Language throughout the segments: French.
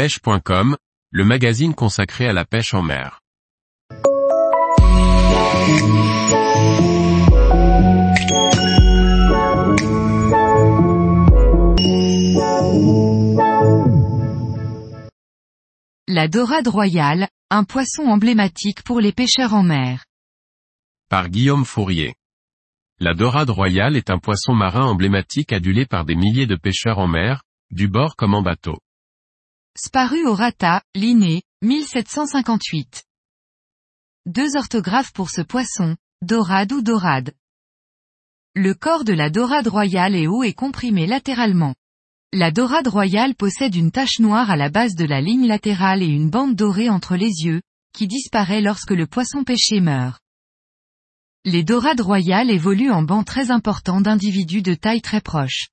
pêche.com, le magazine consacré à la pêche en mer. La dorade royale, un poisson emblématique pour les pêcheurs en mer. Par Guillaume Fourier. La dorade royale est un poisson marin emblématique adulé par des milliers de pêcheurs en mer, du bord comme en bateau. Sparu au Rata, Linné, 1758. Deux orthographes pour ce poisson, dorade ou dorade. Le corps de la dorade royale est haut et comprimé latéralement. La dorade royale possède une tache noire à la base de la ligne latérale et une bande dorée entre les yeux, qui disparaît lorsque le poisson pêché meurt. Les dorades royales évoluent en bancs très importants d'individus de taille très proche.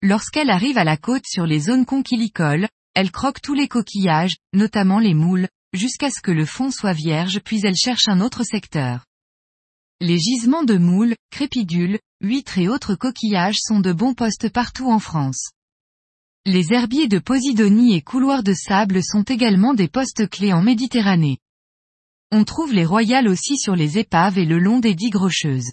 Lorsqu'elle arrive à la côte sur les zones conchilicoles, elle croque tous les coquillages, notamment les moules, jusqu'à ce que le fond soit vierge puis elle cherche un autre secteur. Les gisements de moules, crépidules, huîtres et autres coquillages sont de bons postes partout en France. Les herbiers de Posidonie et couloirs de sable sont également des postes clés en Méditerranée. On trouve les royales aussi sur les épaves et le long des digues rocheuses.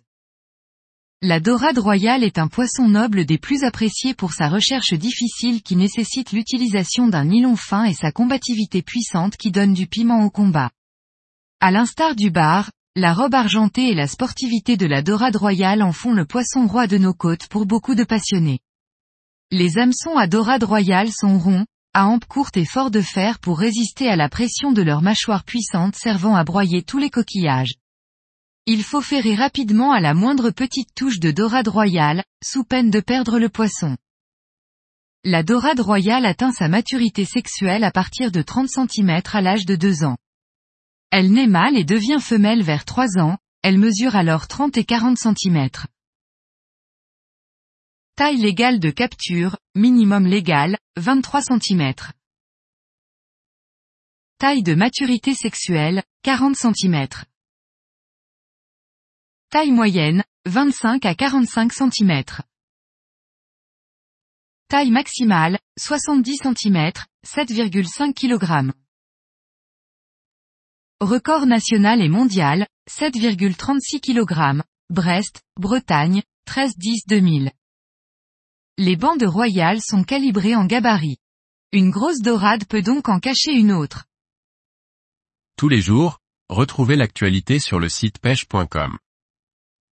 La dorade royale est un poisson noble des plus appréciés pour sa recherche difficile qui nécessite l'utilisation d'un nylon fin et sa combativité puissante qui donne du piment au combat. À l'instar du bar, la robe argentée et la sportivité de la dorade royale en font le poisson roi de nos côtes pour beaucoup de passionnés. Les hameçons à dorade royale sont ronds, à hampes courtes et forts de fer pour résister à la pression de leur mâchoire puissante servant à broyer tous les coquillages. Il faut ferrer rapidement à la moindre petite touche de dorade royale, sous peine de perdre le poisson. La dorade royale atteint sa maturité sexuelle à partir de 30 cm à l'âge de 2 ans. Elle naît mâle et devient femelle vers 3 ans, elle mesure alors 30 et 40 cm. Taille légale de capture, minimum légal, 23 cm. Taille de maturité sexuelle, 40 cm. Taille moyenne, 25 à 45 cm. Taille maximale, 70 cm, 7,5 kg. Record national et mondial, 7,36 kg. Brest, Bretagne, 13-10-2000. Les bandes royales sont calibrées en gabarit. Une grosse dorade peut donc en cacher une autre. Tous les jours, retrouvez l'actualité sur le site pêche.com.